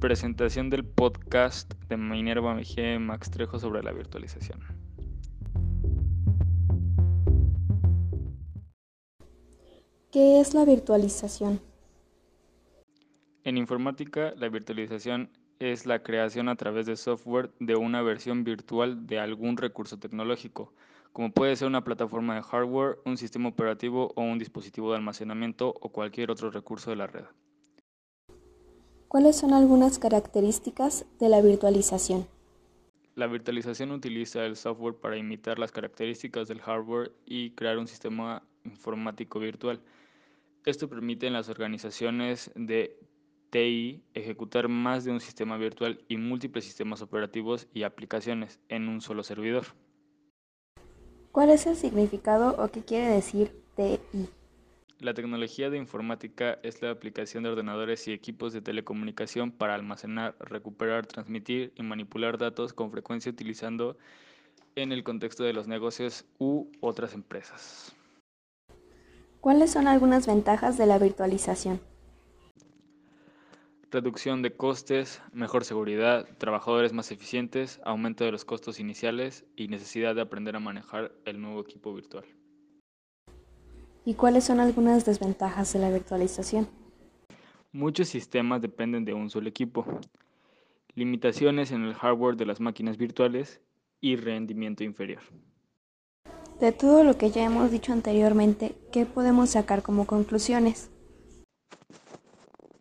Presentación del podcast de Minerva Mejía y Max Trejo sobre la virtualización. ¿Qué es la virtualización? En informática, la virtualización es la creación a través de software de una versión virtual de algún recurso tecnológico, como puede ser una plataforma de hardware, un sistema operativo o un dispositivo de almacenamiento o cualquier otro recurso de la red. ¿Cuáles son algunas características de la virtualización? La virtualización utiliza el software para imitar las características del hardware y crear un sistema informático virtual. Esto permite en las organizaciones de TI ejecutar más de un sistema virtual y múltiples sistemas operativos y aplicaciones en un solo servidor. ¿Cuál es el significado o qué quiere decir TI? La tecnología de informática es la aplicación de ordenadores y equipos de telecomunicación para almacenar, recuperar, transmitir y manipular datos con frecuencia utilizando en el contexto de los negocios u otras empresas. ¿Cuáles son algunas ventajas de la virtualización? Reducción de costes, mejor seguridad, trabajadores más eficientes, aumento de los costos iniciales y necesidad de aprender a manejar el nuevo equipo virtual. ¿Y cuáles son algunas desventajas de la virtualización? Muchos sistemas dependen de un solo equipo, limitaciones en el hardware de las máquinas virtuales y rendimiento inferior. De todo lo que ya hemos dicho anteriormente, ¿qué podemos sacar como conclusiones?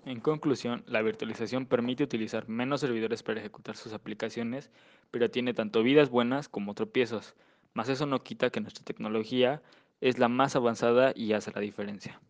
En conclusión, la virtualización permite utilizar menos servidores para ejecutar sus aplicaciones, pero tiene tanto vidas buenas como tropiezos, mas eso no quita que nuestra tecnología es la más avanzada y hace la diferencia.